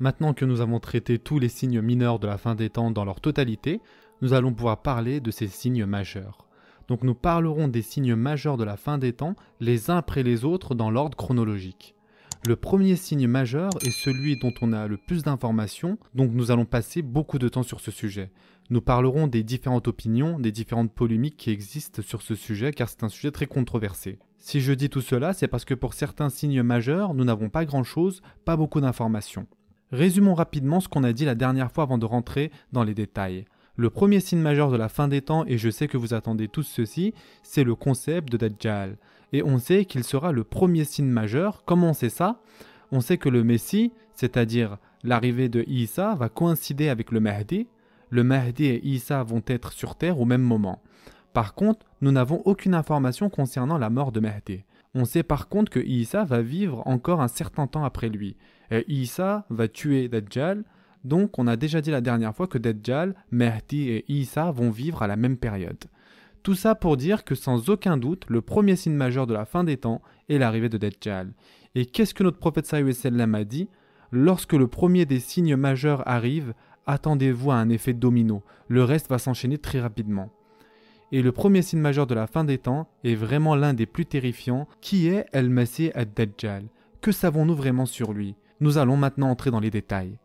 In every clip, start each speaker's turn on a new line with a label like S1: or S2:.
S1: Maintenant que nous avons traité tous les signes mineurs de la fin des temps dans leur totalité, nous allons pouvoir parler de ces signes majeurs. Donc nous parlerons des signes majeurs de la fin des temps les uns après les autres dans l'ordre chronologique. Le premier signe majeur est celui dont on a le plus d'informations, donc nous allons passer beaucoup de temps sur ce sujet. Nous parlerons des différentes opinions, des différentes polémiques qui existent sur ce sujet car c'est un sujet très controversé. Si je dis tout cela, c'est parce que pour certains signes majeurs, nous n'avons pas grand-chose, pas beaucoup d'informations. Résumons rapidement ce qu'on a dit la dernière fois avant de rentrer dans les détails. Le premier signe majeur de la fin des temps, et je sais que vous attendez tous ceci, c'est le concept de Dajjal. Et on sait qu'il sera le premier signe majeur. Comment on sait ça? On sait que le Messie, c'est-à-dire l'arrivée de Isa, va coïncider avec le Mahdi. Le Mahdi et Isa vont être sur terre au même moment. Par contre, nous n'avons aucune information concernant la mort de Mahdi. On sait par contre que Isa va vivre encore un certain temps après lui. Et Isa va tuer Dajjal. Donc on a déjà dit la dernière fois que Dajjal, Mahdi et Isa vont vivre à la même période. Tout ça pour dire que sans aucun doute, le premier signe majeur de la fin des temps est l'arrivée de Dajjal. Et qu'est-ce que notre prophète sallam a dit? Lorsque le premier des signes majeurs arrive, attendez-vous à un effet domino. Le reste va s'enchaîner très rapidement. Et le premier signe majeur de la fin des temps est vraiment l'un des plus terrifiants, qui est El-Masih ad-Dajjal. Que savons-nous vraiment sur lui? Nous allons maintenant entrer dans les détails.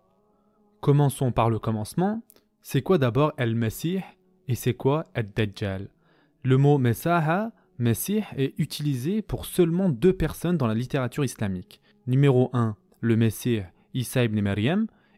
S1: Commençons par le commencement. C'est quoi d'abord El-Masih et c'est quoi ad-Dajjal? Le mot Messaha, Messie, est utilisé pour seulement deux personnes dans la littérature islamique. Numéro 1, le Messie Isa ibn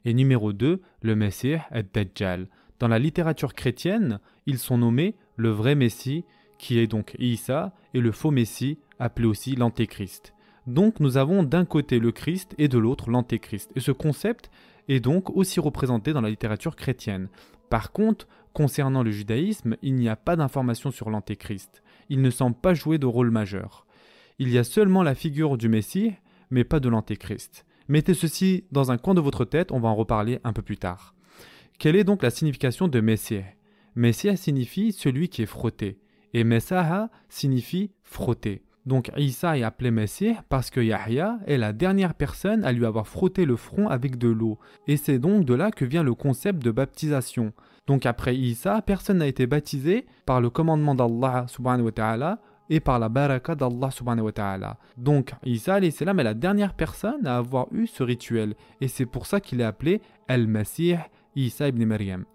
S1: et numéro 2, le Messie ad-Dajjal. Dans la littérature chrétienne, ils sont nommés le vrai Messie, qui est donc Isa, et le faux Messie, appelé aussi l'Antéchrist. Donc nous avons d'un côté le Christ et de l'autre l'Antéchrist. Et ce concept est donc aussi représenté dans la littérature chrétienne. Par contre, concernant le judaïsme, il n'y a pas d'information sur l'Antéchrist. Il ne semble pas jouer de rôle majeur. Il y a seulement la figure du Messie, mais pas de l'Antéchrist. Mettez ceci dans un coin de votre tête, on va en reparler un peu plus tard. Quelle est donc la signification de Messie? Messia signifie celui qui est frotté, et Messaha signifie frotter. Donc Isa est appelé Messie parce que Yahya est la dernière personne à lui avoir frotté le front avec de l'eau, et c'est donc de là que vient le concept de baptisation. Donc après Isa, personne n'a été baptisé par le commandement d'Allah subhanahu wa ta'ala et par la baraka d'Allah subhanahu wa ta'ala. Donc Isa est la dernière personne à avoir eu ce rituel, et c'est pour ça qu'il est appelé El-Masih Isa ibn Maryam.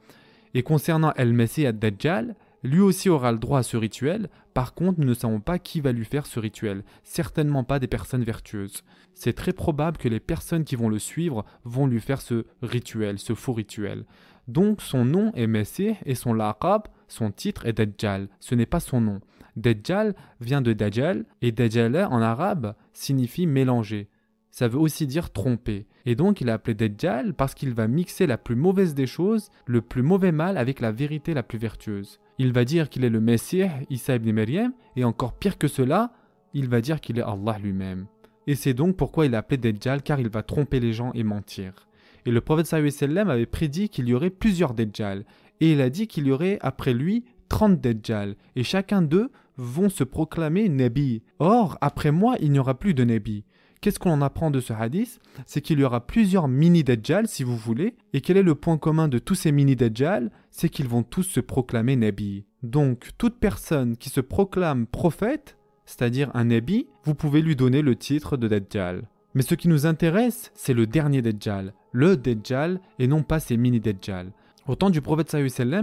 S1: Et concernant El-Messi ad-Dajjal, lui aussi aura le droit à ce rituel, par contre nous ne savons pas qui va lui faire ce rituel, certainement pas des personnes vertueuses. C'est très probable que les personnes qui vont le suivre vont lui faire ce rituel, ce faux rituel. Donc son nom est Messi et son laqab, son titre est Dajjal, ce n'est pas son nom. Dajjal vient de Dajjal et Dajjal en arabe signifie mélanger ça veut aussi dire tromper. Et donc il est appelé Dajjal parce qu'il va mixer la plus mauvaise des choses, le plus mauvais mal avec la vérité la plus vertueuse. Il va dire qu'il est le Messie, Isa ibn Maryam, et encore pire que cela, il va dire qu'il est Allah lui-même. Et c'est donc pourquoi il est appelé Dajjal car il va tromper les gens et mentir. Et le prophète sallam avait prédit qu'il y aurait plusieurs Dajjal, et il a dit qu'il y aurait après lui 30 Dajjal, et chacun d'eux vont se proclamer Nabi. Or, après moi, il n'y aura plus de Nabi. Qu'est-ce qu'on en apprend de ce hadith? C'est qu'il y aura plusieurs mini-dajjal, si vous voulez. Et quel est le point commun de tous ces mini-dajjal C'est qu'ils vont tous se proclamer nabi. Donc, toute personne qui se proclame prophète, c'est-à-dire un nabi, vous pouvez lui donner le titre de dajjal. Mais ce qui nous intéresse, c'est le dernier dajjal, le dajjal, et non pas ces mini-dajjal. Au temps du prophète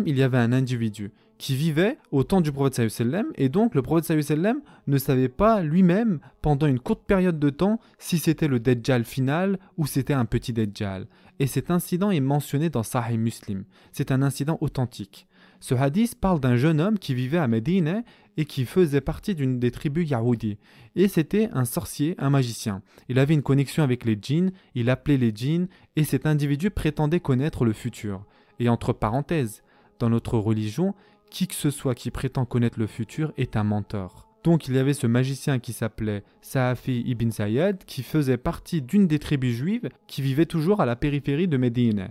S1: il y avait un individu qui vivait au temps du prophète sallam et donc le prophète sallam ne savait pas lui-même pendant une courte période de temps si c'était le Dajjal final ou c'était un petit Dajjal. Et cet incident est mentionné dans Sahih Muslim. C'est un incident authentique. Ce hadith parle d'un jeune homme qui vivait à Médine et qui faisait partie d'une des tribus Yahoudi. Et c'était un sorcier, un magicien. Il avait une connexion avec les djinns, il appelait les djinns, et cet individu prétendait connaître le futur. Et entre parenthèses, dans notre religion, qui que ce soit qui prétend connaître le futur est un menteur. Donc il y avait ce magicien qui s'appelait Saafi ibn Sayyad, qui faisait partie d'une des tribus juives qui vivait toujours à la périphérie de Médine.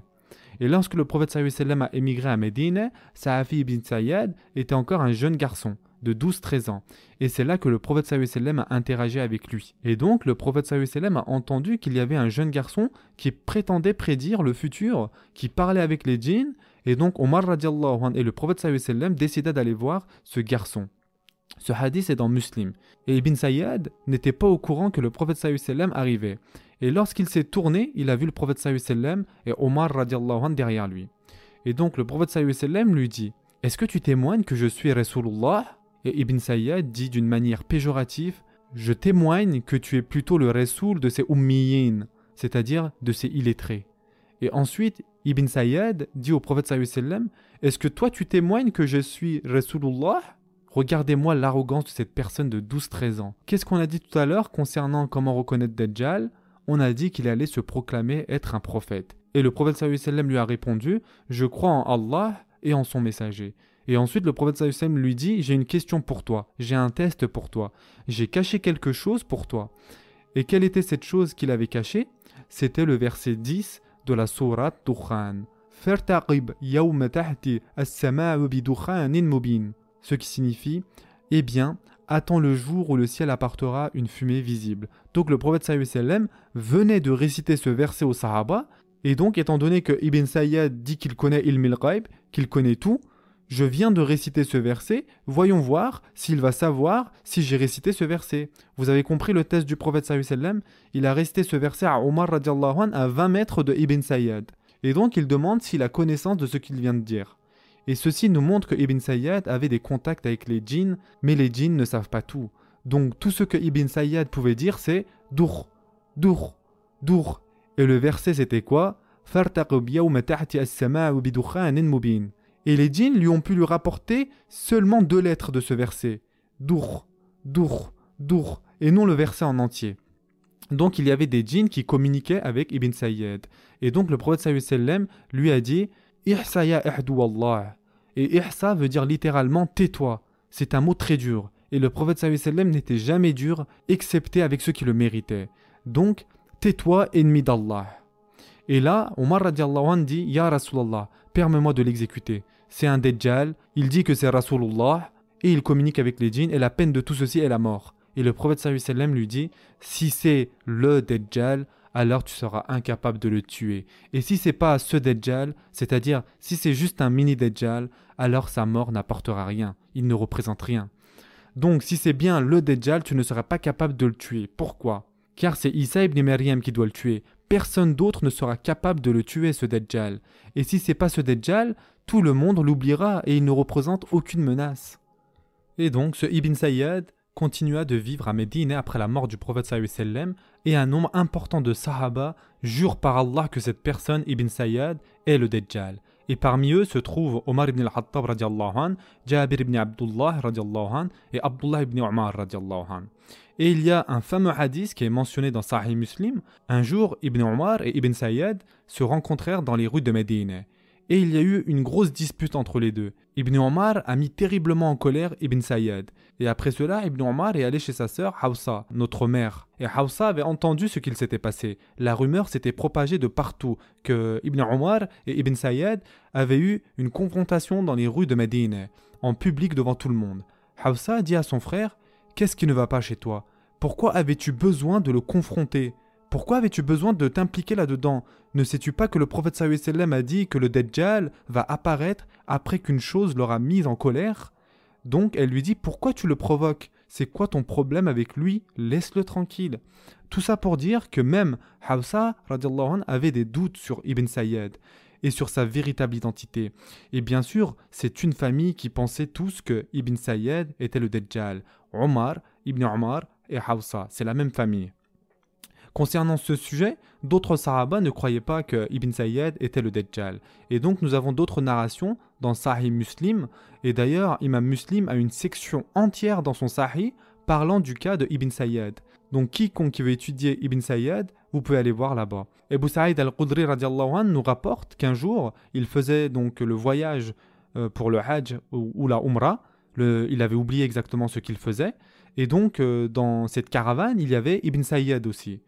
S1: Et lorsque le prophète sallam a émigré à Médine, Saafi ibn Sayyad était encore un jeune garçon. de 12-13 ans. Et c'est là que le prophète sallam a interagi avec lui. Et donc le prophète sallam a entendu qu'il y avait un jeune garçon qui prétendait prédire le futur, qui parlait avec les djinns. Et donc Omar radiallahu et le prophète décida d'aller voir ce garçon. Ce hadith est dans Muslim. Et Ibn Sayyad n'était pas au courant que le prophète arrivait. Et lorsqu'il s'est tourné, il a vu le prophète et Omar radiallahu derrière lui. Et donc le prophète lui dit Est-ce que tu témoignes que je suis Rasulullah? Et Ibn Sayyad dit d'une manière péjorative Je témoigne que tu es plutôt le Rasoul de ces ummiyin, c'est-à-dire de ces illettrés. Et ensuite, Ibn Sayyad dit au prophète sallam Est-ce que toi tu témoignes que je suis Rasulullah? Regardez-moi l'arrogance de cette personne de 12-13 ans. Qu'est-ce qu'on a dit tout à l'heure concernant comment reconnaître Dajjal? On a dit qu'il allait se proclamer être un prophète. Et le prophète lui a répondu Je crois en Allah et en son messager. Et ensuite, le prophète lui dit J'ai une question pour toi, j'ai un test pour toi, j'ai caché quelque chose pour toi. Et quelle était cette chose qu'il avait cachée? C'était le verset 10 de la sourate Dukhan. Ce qui signifie Eh bien, attends le jour où le ciel apportera une fumée visible. Donc le prophète sallam venait de réciter ce verset au Sahaba et donc, étant donné que Ibn Sayyad dit qu'il connaît Ilmil Ghaib, qu'il connaît tout, je viens de réciter ce verset, voyons voir s'il va savoir si j'ai récité ce verset. Vous avez compris le test du prophète sallam? Il a récité ce verset à Omar radiallahu à 20 mètres de Ibn Sayyad. Et donc il demande s'il a connaissance de ce qu'il vient de dire. Et ceci nous montre que Ibn Sayyad avait des contacts avec les djinns, mais les djinns ne savent pas tout. Donc tout ce que Ibn Sayyad pouvait dire c'est Dour, Dour, Dour. Et le verset c'était quoi? Et les djinns lui ont pu lui rapporter seulement deux lettres de ce verset. Dour, Dour, Dour, et non le verset en entier. Donc il y avait des djinns qui communiquaient avec Ibn Sayyid. Et donc le prophète sallam lui a dit Ihsa ya Allah. Et ihsa veut dire littéralement tais-toi. C'est un mot très dur. Et le prophète sallam n'était jamais dur, excepté avec ceux qui le méritaient. Donc Tais-toi, ennemi d'Allah. Et là, Omar radiallahu dit Ya Rasulallah, permets-moi de l'exécuter. C'est un Dajjal, il dit que c'est Rasulullah, et il communique avec les djinns, et la peine de tout ceci est la mort. Et le prophète lui dit Si c'est le Dajjal, alors tu seras incapable de le tuer. Et si c'est pas ce Dajjal, c'est-à-dire si c'est juste un mini Dajjal, alors sa mort n'apportera rien, il ne représente rien. Donc si c'est bien le Dajjal, tu ne seras pas capable de le tuer. Pourquoi? Car c'est Isa ibn Maryam qui doit le tuer. Personne d'autre ne sera capable de le tuer, ce Dajjal. Et si c'est pas ce Dajjal, tout le monde l'oubliera et il ne représente aucune menace. Et donc, ce Ibn Sayyad continua de vivre à Médine après la mort du prophète sallam et un nombre important de Sahaba jurent par Allah que cette personne, Ibn Sayyad, est le Dajjal. Et parmi eux se trouvent Omar ibn al-Hattab Jabir ibn Abdullah et Abdullah ibn Omar et il y a un fameux hadith qui est mentionné dans Sahih Muslim. Un jour, Ibn Omar et Ibn Sayyad se rencontrèrent dans les rues de Médine. Et il y a eu une grosse dispute entre les deux. Ibn Omar a mis terriblement en colère Ibn Sayyad. Et après cela, Ibn Omar est allé chez sa sœur Hausa, notre mère. Et Hausa avait entendu ce qu'il s'était passé. La rumeur s'était propagée de partout que Ibn Omar et Ibn Sayyad avaient eu une confrontation dans les rues de Médine, en public devant tout le monde. Hausa dit à son frère Qu'est-ce qui ne va pas chez toi? Pourquoi avais-tu besoin de le confronter? Pourquoi avais-tu besoin de t'impliquer là-dedans? Ne sais-tu pas que le prophète sallam a dit que le Dajjal va apparaître après qu'une chose l'aura mise en colère? Donc elle lui dit Pourquoi tu le provoques? C'est quoi ton problème avec lui? Laisse-le tranquille. Tout ça pour dire que même Hausa avait des doutes sur Ibn Sayyad et sur sa véritable identité. Et bien sûr, c'est une famille qui pensait tous que Ibn Sayyad était le Dajjal. Omar, Ibn Omar et Hausa, c'est la même famille. Concernant ce sujet, d'autres Sahaba ne croyaient pas que Ibn Sayyad était le Dajjal. Et donc nous avons d'autres narrations dans Sahih Muslim. Et d'ailleurs, Imam Muslim a une section entière dans son Sahih parlant du cas de Ibn Sayyad. Donc quiconque qui veut étudier Ibn Sayyad, vous pouvez aller voir là-bas. Ebu Saïd al-Qudri nous rapporte qu'un jour, il faisait donc le voyage euh, pour le Hajj ou, la Umrah. il avait oublié exactement ce qu'il faisait. Et donc, euh, dans cette caravane, il y avait Ibn Sayyad aussi.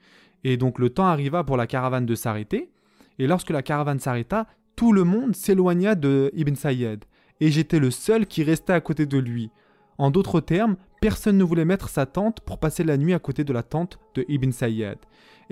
S1: Et donc, le temps arriva pour la caravane de s'arrêter. Et lorsque la caravane s'arrêta, tout le monde s'éloigna de Ibn Sayyad. Et j'étais le seul qui restait à côté de lui. En d'autres termes, personne ne voulait mettre sa tente pour passer la nuit à côté de la tente de Ibn Sayyad.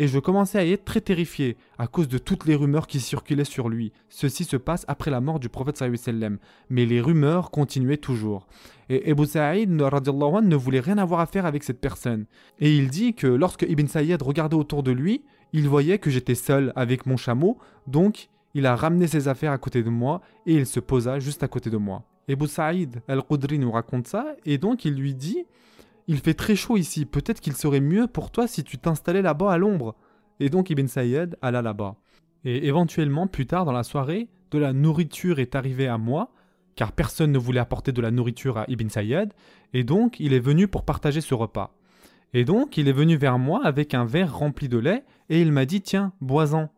S1: Et je commençais à y être très terrifié à cause de toutes les rumeurs qui circulaient sur lui. Ceci se passe après la mort du prophète sallam, mais les rumeurs continuaient toujours. Et Ebu Saïd ne voulait rien avoir à faire avec cette personne. Et il dit que lorsque Ibn Sayyad regardait autour de lui, il voyait que j'étais seul avec mon chameau, donc il a ramené ses affaires à côté de moi et il se posa juste à côté de moi. Ebu Saïd al-Qudri nous raconte ça et donc il lui dit il fait très chaud ici, peut-être qu'il serait mieux pour toi si tu t'installais là-bas à l'ombre. Et donc Ibn Sayyad alla là-bas. Et éventuellement, plus tard dans la soirée, de la nourriture est arrivée à moi, car personne ne voulait apporter de la nourriture à Ibn Sayyad, et donc il est venu pour partager ce repas. Et donc il est venu vers moi avec un verre rempli de lait, et il m'a dit Tiens, bois-en.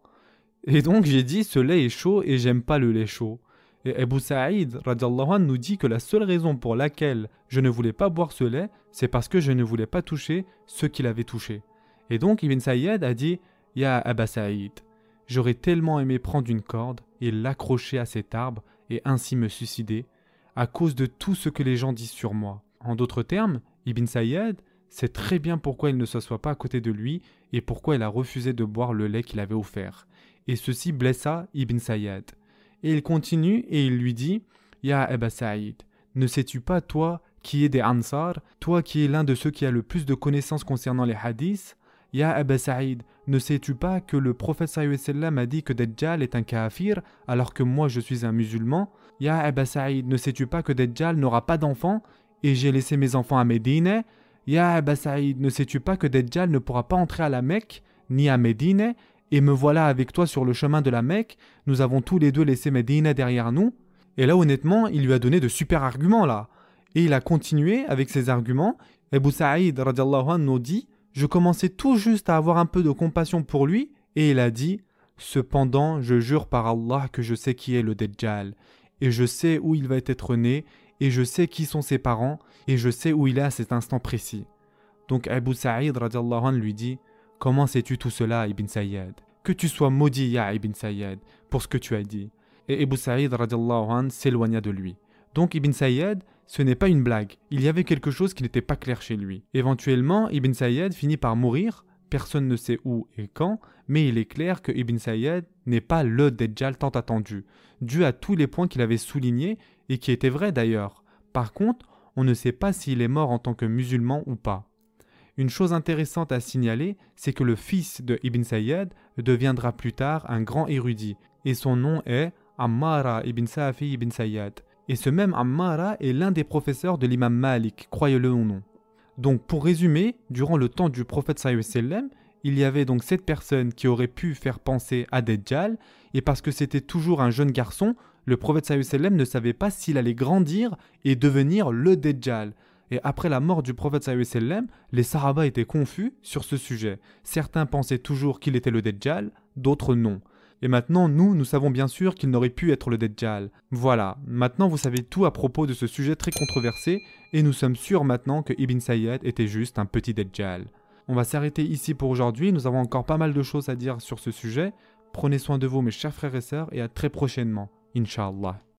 S1: Et donc j'ai dit Ce lait est chaud et j'aime pas le lait chaud. Et Abu Sa'id nous dit que la seule raison pour laquelle je ne voulais pas boire ce lait, c'est parce que je ne voulais pas toucher ce qu'il avait touché. Et donc Ibn Sayyid a dit Ya Abu Sa'id, j'aurais tellement aimé prendre une corde et l'accrocher à cet arbre et ainsi me suicider, à cause de tout ce que les gens disent sur moi. En d'autres termes, Ibn Sayyid sait très bien pourquoi il ne s'assoit pas à côté de lui et pourquoi il a refusé de boire le lait qu'il avait offert. Et ceci blessa Ibn Sayyid. Et il continue et il lui dit Ya Aba Saïd, ne sais-tu pas, toi qui es des Ansar, toi qui es l'un de ceux qui a le plus de connaissances concernant les hadiths, Ya Aba Saïd, ne sais-tu pas que le prophète sallam a dit que Dajjal est un kafir alors que moi je suis un musulman? Ya Aba Saïd, ne sais-tu pas que Dajjal n'aura pas d'enfants et j'ai laissé mes enfants à Médine? Ya Aba Saïd, ne sais-tu pas que Dajjal ne pourra pas entrer à la Mecque ni à Médine? Et me voilà avec toi sur le chemin de la Mecque, nous avons tous les deux laissé Medina derrière nous. Et là, honnêtement, il lui a donné de super arguments là. Et il a continué avec ses arguments. Abu Sa'id anhu nous dit Je commençais tout juste à avoir un peu de compassion pour lui, et il a dit Cependant, je jure par Allah que je sais qui est le Dajjal, et je sais où il va être né, et je sais qui sont ses parents, et je sais où il est à cet instant précis. Donc Abu Sa'id anhu lui dit Comment sais-tu tout cela, Ibn Sayyad? Que tu sois maudit, Ya Ibn Sayyad, pour ce que tu as dit. Et Ibn Saïd s'éloigna de lui. Donc Ibn Sayyad, ce n'est pas une blague. Il y avait quelque chose qui n'était pas clair chez lui. Éventuellement, Ibn Sayyad finit par mourir. Personne ne sait où et quand, mais il est clair que Ibn Sayyad n'est pas le Dajjal tant attendu, dû à tous les points qu'il avait soulignés et qui étaient vrais d'ailleurs. Par contre, on ne sait pas s'il est mort en tant que musulman ou pas. Une chose intéressante à signaler, c'est que le fils de Ibn Sayyad deviendra plus tard un grand érudit, et son nom est Ammara ibn Safi ibn Sayyad. Et ce même Ammara est l'un des professeurs de l'imam Malik, croyez-le ou non. Donc pour résumer, durant le temps du prophète sallam, il y avait donc cette personne qui aurait pu faire penser à Dajjal, et parce que c'était toujours un jeune garçon, le prophète sallam ne savait pas s'il allait grandir et devenir le Dajjal. Et après la mort du prophète les Sahaba étaient confus sur ce sujet. Certains pensaient toujours qu'il était le Dajjal, d'autres non. Et maintenant, nous, nous savons bien sûr qu'il n'aurait pu être le Dajjal. Voilà, maintenant vous savez tout à propos de ce sujet très controversé, et nous sommes sûrs maintenant que Ibn Sayyad était juste un petit Dajjal. On va s'arrêter ici pour aujourd'hui, nous avons encore pas mal de choses à dire sur ce sujet. Prenez soin de vous mes chers frères et sœurs, et à très prochainement, Inch'Allah.